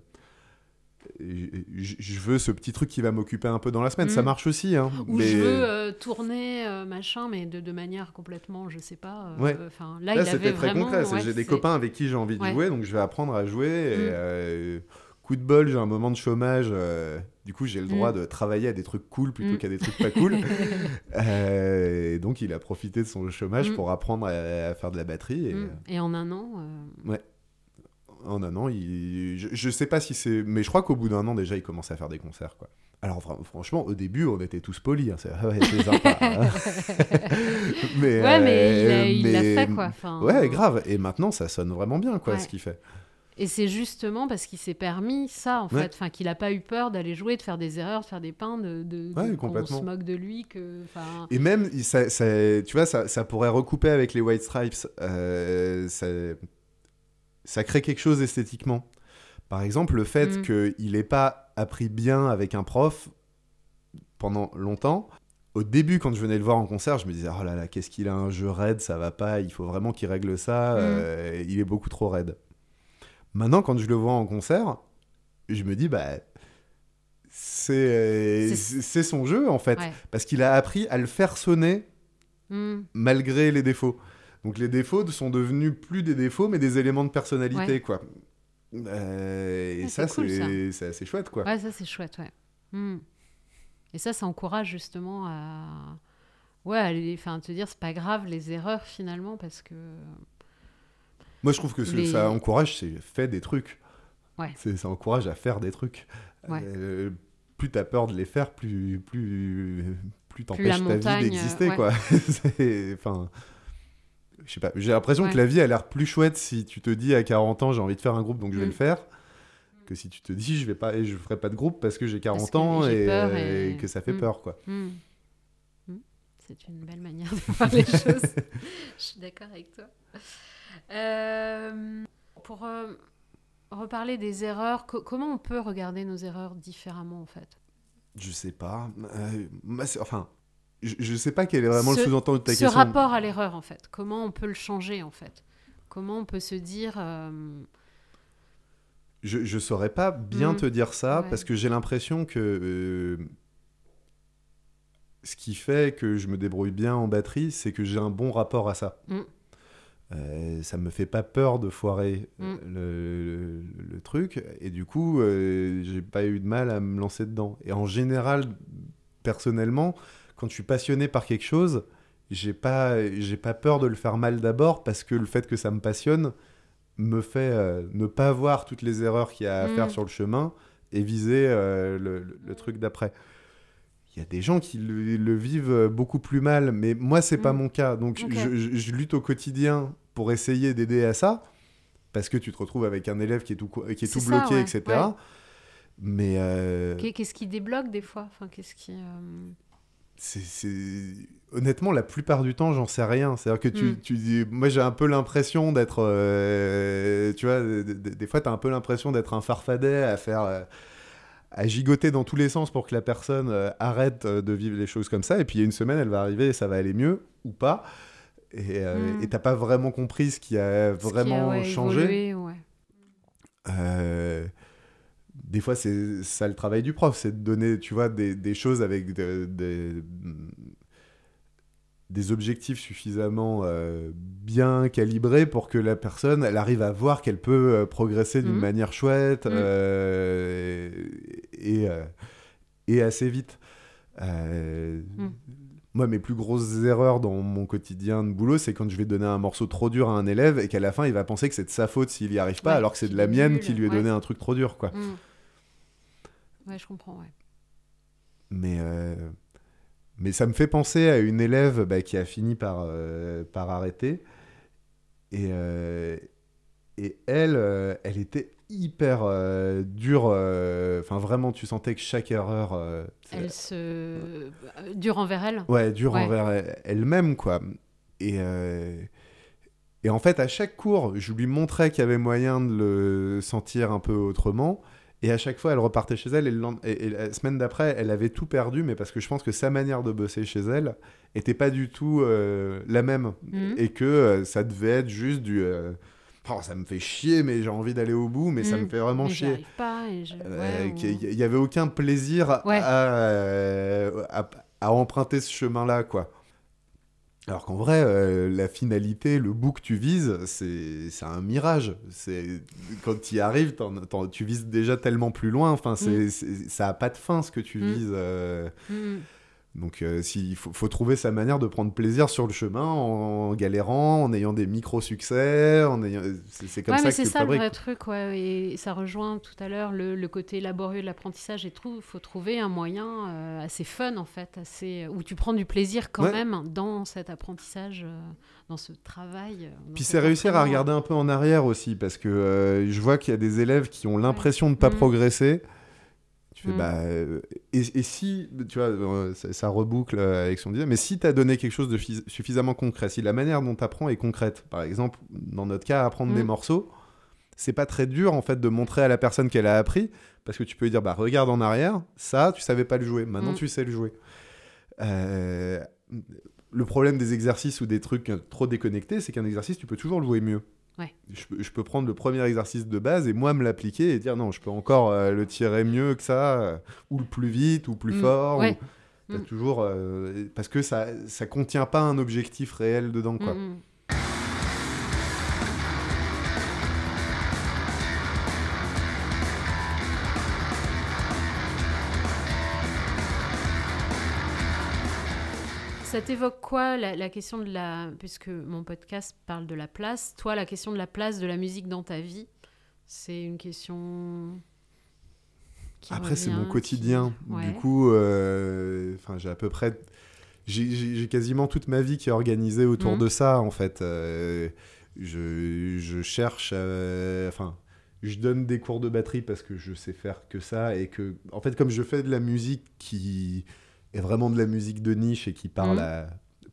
je, veux ce petit truc qui va m'occuper un peu dans la semaine. Mm. Ça marche aussi, hein. Ou mais je veux euh, tourner euh, machin, mais de, de manière complètement, je sais pas. euh, Ouais. Là, là c'était très vraiment. concret. ouais, j'ai des copains avec qui j'ai envie de jouer, donc je vais apprendre à jouer. Et, Mm. Coup de bol, j'ai un moment de chômage. euh, du coup, j'ai le droit Mm. de travailler à des trucs cool plutôt Mm. qu'à des trucs pas cool. Euh, et donc, il a profité de son chômage Mm. pour apprendre à, à faire de la batterie. Et. Et en un an, euh, En un an, il... je, je sais pas si c'est. Mais je crois qu'au bout d'un an, déjà, il commençait à faire des concerts. Quoi. Alors, fran- franchement, au début, on était tous polis. hein. C'est ouais, c'est sympa. hein. mais, ouais, mais il a- il l'a mais- fait quoi. Enfin, Ouais, grave. Et maintenant, ça sonne vraiment bien, quoi, Ouais. ce qu'il fait. Et c'est justement parce qu'il s'est permis ça, en Ouais. fait. Enfin, qu'il n'a pas eu peur d'aller jouer, de faire des erreurs, de faire des pains, de, de, de- Ouais, qu'on se moque de lui. Que, Et même, ça, ça- tu vois, ça, ça pourrait recouper avec les White Stripes. Euh, ça, ça crée quelque chose esthétiquement. Par exemple, le fait Mm. qu'il n'ait pas appris bien avec un prof pendant longtemps. Au début, quand je venais le voir en concert, je me disais Oh là là, qu'est-ce qu'il a un jeu raide, ça va pas, il faut vraiment qu'il règle ça, Mm. euh, il est beaucoup trop raide. Maintenant, quand je le vois en concert, je me dis Bah. C'est son jeu en fait, ouais. parce qu'il a appris à le faire sonner Mm. malgré les défauts. Donc les défauts sont devenus plus des défauts, mais des éléments de personnalité, Ouais. quoi. Euh, et Ouais, ça, c'est cool, assez chouette, quoi. Ouais, ça c'est chouette, ouais. Mm. Et ça, ça encourage justement à. Ouais, enfin, te dire, c'est pas grave les erreurs finalement, parce que. Moi, je trouve que ce que Les- ça encourage, c'est fait des trucs. Ouais. Ça encourage à faire des trucs. Ouais. Euh, plus t'as peur de les faire, plus plus plus t'empêches ta vie d'exister, ouais. quoi. C'est- Enfin, je sais pas. J'ai l'impression que la vie a l'air plus chouette si tu te dis à 40 ans j'ai envie de faire un groupe, donc je vais Mm. le faire, que si tu te dis je vais pas et je ferai pas de groupe parce que j'ai 40 que ans j'ai et, peur et- et que ça fait Mm. peur, quoi. Hmm. C'est une belle manière de voir les choses. Je suis d'accord avec toi. Euh, pour euh, reparler des erreurs, co- comment on peut regarder nos erreurs différemment en fait? Je sais pas. Euh, c'est- enfin, je, je sais pas quel est vraiment Ce- le sous-entendu de ta Ce question. rapport à l'erreur en fait, comment on peut le changer en fait? Comment on peut se dire Je, je saurais pas bien Mm. te dire ça Ouais. parce que j'ai l'impression que ce qui fait que je me débrouille bien en batterie, c'est que j'ai un bon rapport à ça. Mm. Euh, ça me fait pas peur de foirer Mm. le, le- le truc et du coup euh, j'ai pas eu de mal à me lancer dedans. Et en général, personnellement, quand je suis passionné par quelque chose, j'ai pas j'ai pas peur de le faire mal d'abord parce que le fait que ça me passionne me fait euh, ne pas voir toutes les erreurs qu'il y a à Mm. faire sur le chemin et viser euh, le, le- le truc d'après. Il y a des gens qui le, le vivent beaucoup plus mal, mais moi, c'est pas Mm. mon cas. Donc, Ok. je, je- je lutte au quotidien pour essayer d'aider à ça, parce que tu te retrouves avec un élève qui est tout, qui est tout ça, bloqué, ouais, etc. ouais. Mais euh, qu'est- qu'est-ce qui débloque des fois? Enfin, qu'est-ce qui euh, c'est- c'est- honnêtement, la plupart du temps, j'en sais rien. C'est-à-dire que tu, Mm. tu dis, moi, j'ai un peu l'impression d'être, euh, tu vois, des fois, tu as un peu l'impression d'être un farfadet à faire, euh, à gigoter dans tous les sens pour que la personne euh, arrête euh, de vivre les choses comme ça. Et puis, il y a une semaine, elle va arriver et ça va aller mieux ou pas. Et euh, Mm. et t'as pas vraiment compris ce qui a ce qui a, vraiment ouais, changé. évolué, ouais. Euh, des fois, c'est ça le travail du prof, c'est de donner, tu vois, des, des choses avec de- de- des objectifs suffisamment euh, bien calibrés pour que la personne, elle arrive à voir qu'elle peut progresser d'une Mhm. manière chouette euh, et, et assez vite. Moi, mes plus grosses erreurs dans mon quotidien de boulot, c'est quand je vais donner un morceau trop dur à un élève et qu'à la fin, il va penser que c'est de sa faute s'il y arrive pas, Ouais, alors que c'est de la mienne qui lui a ouais. donné un truc trop dur, quoi. Hmm. Ouais, je comprends, ouais. Mais, euh, mais ça me fait penser à une élève bah, qui a fini par, euh, par arrêter. Et, euh, et elle, euh, elle était hyper euh, dure. euh, Enfin, vraiment, tu sentais que chaque erreur. Elle se dure envers elle? Ouais, dure Ouais. envers elle- elle-même, quoi. Et, et en fait, à chaque cours, je lui montrais qu'il y avait moyen de le sentir un peu autrement. Et à chaque fois, elle repartait chez elle. Et, le lend- et- et la semaine d'après, elle avait tout perdu, mais parce que je pense que sa manière de bosser chez elle était pas du tout euh, la même. Mhm. Et que euh, ça devait être juste du. euh, Oh, ça me fait chier, mais j'ai envie d'aller au bout, mais ça Mhm. me fait vraiment chier. Et je... Euh, ouais, qu'il ou- y- Il y avait aucun plaisir Ouais. à, euh, à, à emprunter ce chemin-là, quoi. Alors qu'en vrai, euh, la finalité, le bout que tu vises, c'est c'est un mirage. C'est quand tu y arrives, tu vises déjà tellement plus loin. Enfin, c'est c'est- ça a pas de fin ce que tu Mm. vises. euh. Donc, euh, si- il faut, faut trouver sa manière de prendre plaisir sur le chemin en, galérant, en ayant des micro-succès, en ayant... c'est comme ouais, ça mais que c'est ça le vrai truc, ouais. Et ça rejoint tout à l'heure le, le côté laborieux de l'apprentissage. Et il faut trouver un moyen euh, assez fun, en fait, assez, où tu prends du plaisir quand Ouais. même dans cet apprentissage, euh, dans ce travail. euh, dans Puis c'est réussir à regarder un peu en arrière aussi, parce que je vois qu'il y a des élèves qui ont l'impression de ne pas Mm. progresser. Tu fais, Mm. bah, euh, et, et si, tu vois, euh, ça, ça reboucle euh, avec ce qu'on disait, mais si tu as donné quelque chose de fis- suffisamment concret, si la manière dont tu apprends est concrète, par exemple, dans notre cas, apprendre Mm. des morceaux, c'est pas très dur en fait de montrer à la personne qu'elle a appris, parce que tu peux lui dire, bah, regarde en arrière, ça, tu savais pas le jouer, maintenant Mm. tu sais le jouer. Euh, le problème des exercices ou des trucs trop déconnectés, c'est qu'un exercice, tu peux toujours le jouer mieux. Ouais. Je, peux, je peux prendre le premier exercice de base et moi me l'appliquer et dire non, je peux encore euh, le tirer mieux que ça, euh, ou le plus vite, ou plus Mm. fort. Ouais. ou- Mm. toujours, euh, parce que ça, ça contient pas un objectif réel dedans. Quoi. Hmm, ça t'évoque quoi la, la question de la... Puisque mon podcast parle de la place, toi, la question de la place de la musique dans ta vie, c'est une question... qui Après, c'est mon qui- quotidien. Ouais. Du coup, euh, j'ai à peu près. J'ai- quasiment toute ma vie qui est organisée autour Mhm. de ça, en fait. Euh, je, je cherche. euh, Enfin. je donne des cours de batterie parce que je sais faire que ça. Et que, en fait, comme je fais de la musique qui est vraiment de la musique de niche et qui parle Mhm. à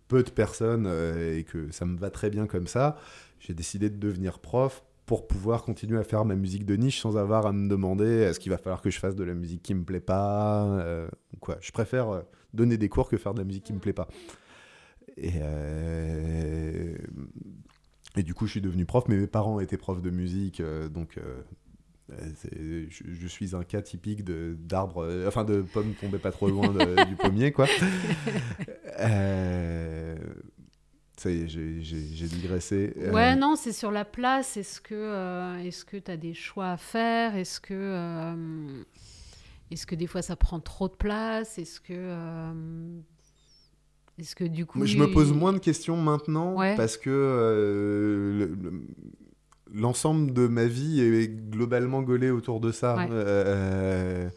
peu de personnes euh, et que ça me va très bien comme ça, j'ai décidé de devenir prof pour pouvoir continuer à faire ma musique de niche sans avoir à me demander est-ce qu'il va falloir que je fasse de la musique qui me plaît pas euh, ou quoi. Je préfère euh, donner des cours que faire de la musique qui me plaît pas. Et, euh, et du coup, je suis devenu prof, mais mes parents étaient profs de musique, donc je, je suis un cas typique de- d'arbre, euh, enfin de pomme tombée pas trop loin de- du pommier, quoi. Euh, ça y est, j'ai- digressé. Euh, Ouais, non, c'est sur la place. Est-ce que euh, est-ce que tu as des choix à faire? Est-ce que euh, est-ce que des fois ça prend trop de place? Est-ce que euh, est-ce que du coup je me pose moins de questions maintenant Ouais. parce que euh, le- le- l'ensemble de ma vie est globalement gaulé autour de ça. Ouais. Euh,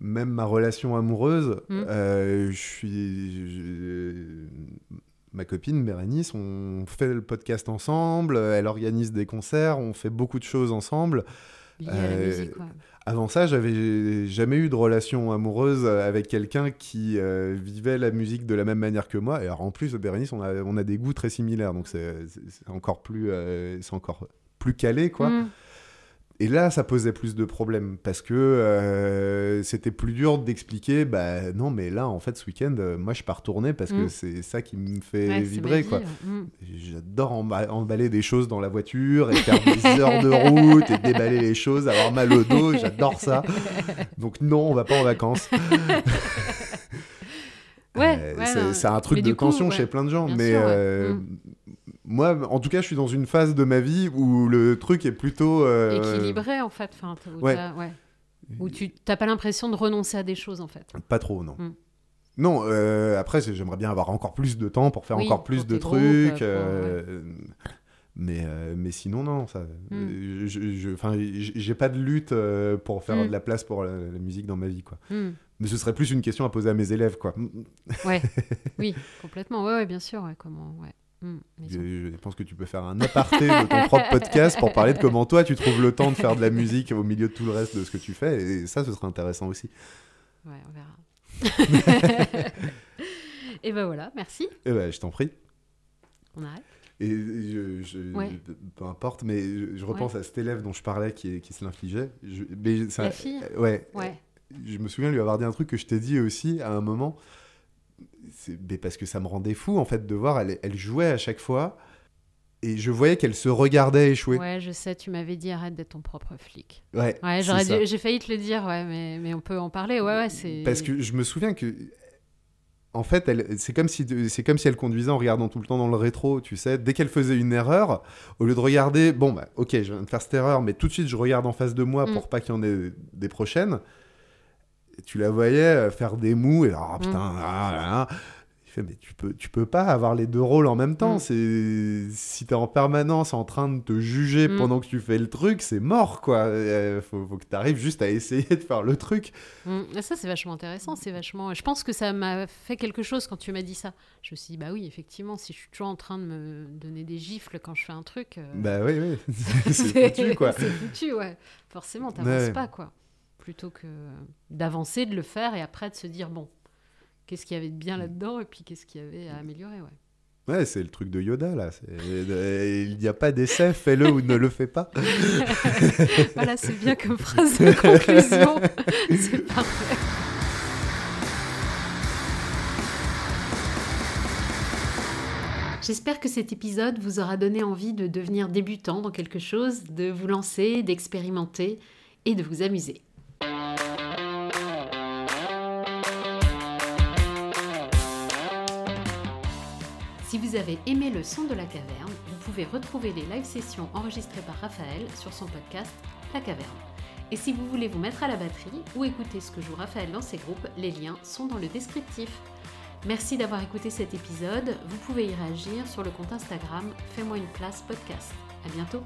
même ma relation amoureuse, Mm. euh, je suis. ma copine Bérénice, on fait le podcast ensemble, elle organise des concerts, on fait beaucoup de choses ensemble. lié à la euh, musique. Avant ça, j'avais jamais eu de relation amoureuse avec quelqu'un qui euh, vivait la musique de la même manière que moi. Et alors, en plus, Bérénice, on a, on a des goûts très similaires, donc c'est encore plus, euh, c'est encore plus calé, quoi. Mm. Et là, ça posait plus de problèmes parce que euh, c'était plus dur d'expliquer. Bah non, mais là, en fait, ce week-end, euh, moi, je pars tourner parce que Mm. c'est ça qui me fait Ouais, vibrer, quoi. Mm. J'adore emba- emballer des choses dans la voiture et faire des heures de route et déballer les choses, avoir mal au dos, j'adore ça. Donc non, on va pas en vacances. Ouais, Euh, ouais, c'est un truc Mais de coup, tension ouais, chez plein de gens, bien mais sûr. Moi, en tout cas, je suis dans une phase de ma vie où le truc est plutôt euh, équilibré en fait. Enfin, où, ouais. t'as- ouais. Où tu t'as pas l'impression de renoncer à des choses en fait. Pas trop, non. Mm. Non, euh, après, j'aimerais bien avoir encore plus de temps pour faire Oui, encore plus de groupes, trucs. pour- euh, mais, mais sinon, non. Ça, Mm. je- j'ai pas de lutte pour faire Mm. de la place pour la, la musique dans ma vie. Quoi. Mm. Mais ce serait plus une question à poser à mes élèves. Quoi. Ouais, oui, complètement. Ouais, ouais, bien sûr. Ouais, comment, ouais. Mm, ça- Je, je pense que tu peux faire un aparté de ton propre podcast pour parler de comment toi tu trouves le temps de faire de la musique au milieu de tout le reste de ce que tu fais. Et ça, ce serait intéressant aussi. Ouais, on verra. Et ben voilà, merci. Eh ben, je t'en prie. On arrête. Et je, je- Ouais. peu importe, mais je, je repense à cet élève dont je parlais qui, qui se l'infligeait. La fille Ouais. Ouais. Je me souviens lui avoir dit un truc que je t'ai dit aussi à un moment. Mais parce que ça me rendait fou en fait de voir. Elle, elle jouait à chaque fois et je voyais qu'elle se regardait échouer. Ouais, je sais, tu m'avais dit arrête d'être ton propre flic. Ouais. Ouais, j'aurais j'ai failli te le dire, ouais, mais, mais on peut en parler. Ouais, ouais, c'est. Parce que je me souviens que. En fait, elle- c'est comme, si, c'est comme si elle conduisait en regardant tout le temps dans le rétro, tu sais. Dès qu'elle faisait une erreur, au lieu de regarder, bon, bah, ok, je viens de faire cette erreur, mais tout de suite, je regarde en face de moi Mm. pour pas qu'il y en ait des prochaines. Et tu la voyais euh, faire des mous et, oh putain, Mm. ah, là, là. Il fait, mais tu peux, tu peux pas avoir les deux rôles en même temps. Mm. C'est, si t'es en permanence en train de te juger Mm. pendant que tu fais le truc, c'est mort, quoi. Euh, faut, faut que t'arrives juste à essayer de faire le truc. Ça, c'est vachement intéressant. C'est vachement. Je pense que ça m'a fait quelque chose quand tu m'as dit ça. Je me suis dit, bah oui, effectivement, si je suis toujours en train de me donner des gifles quand je fais un truc. euh, Bah oui, oui. c'est foutu, quoi. C'est foutu, ouais. Forcément, t'avances Ouais. pas, quoi. Plutôt que d'avancer, de le faire et après de se dire, bon, qu'est-ce qu'il y avait de bien là-dedans et puis qu'est-ce qu'il y avait à améliorer, ouais. Ouais, c'est le truc de Yoda, là. Euh, Il n'y a pas d'essai, fais-le ou ne le fais pas. voilà, c'est bien comme phrase de conclusion. c'est parfait. J'espère que cet épisode vous aura donné envie de devenir débutant dans quelque chose, de vous lancer, d'expérimenter et de vous amuser. Si vous avez aimé le son de la caverne, vous pouvez retrouver les live sessions enregistrées par Raphaël sur son podcast La Caverne. Et si vous voulez vous mettre à la batterie ou écouter ce que joue Raphaël dans ses groupes, les liens sont dans le descriptif. Merci d'avoir écouté cet épisode. Vous pouvez y réagir sur le compte Instagram Fais-moi une place podcast. À bientôt.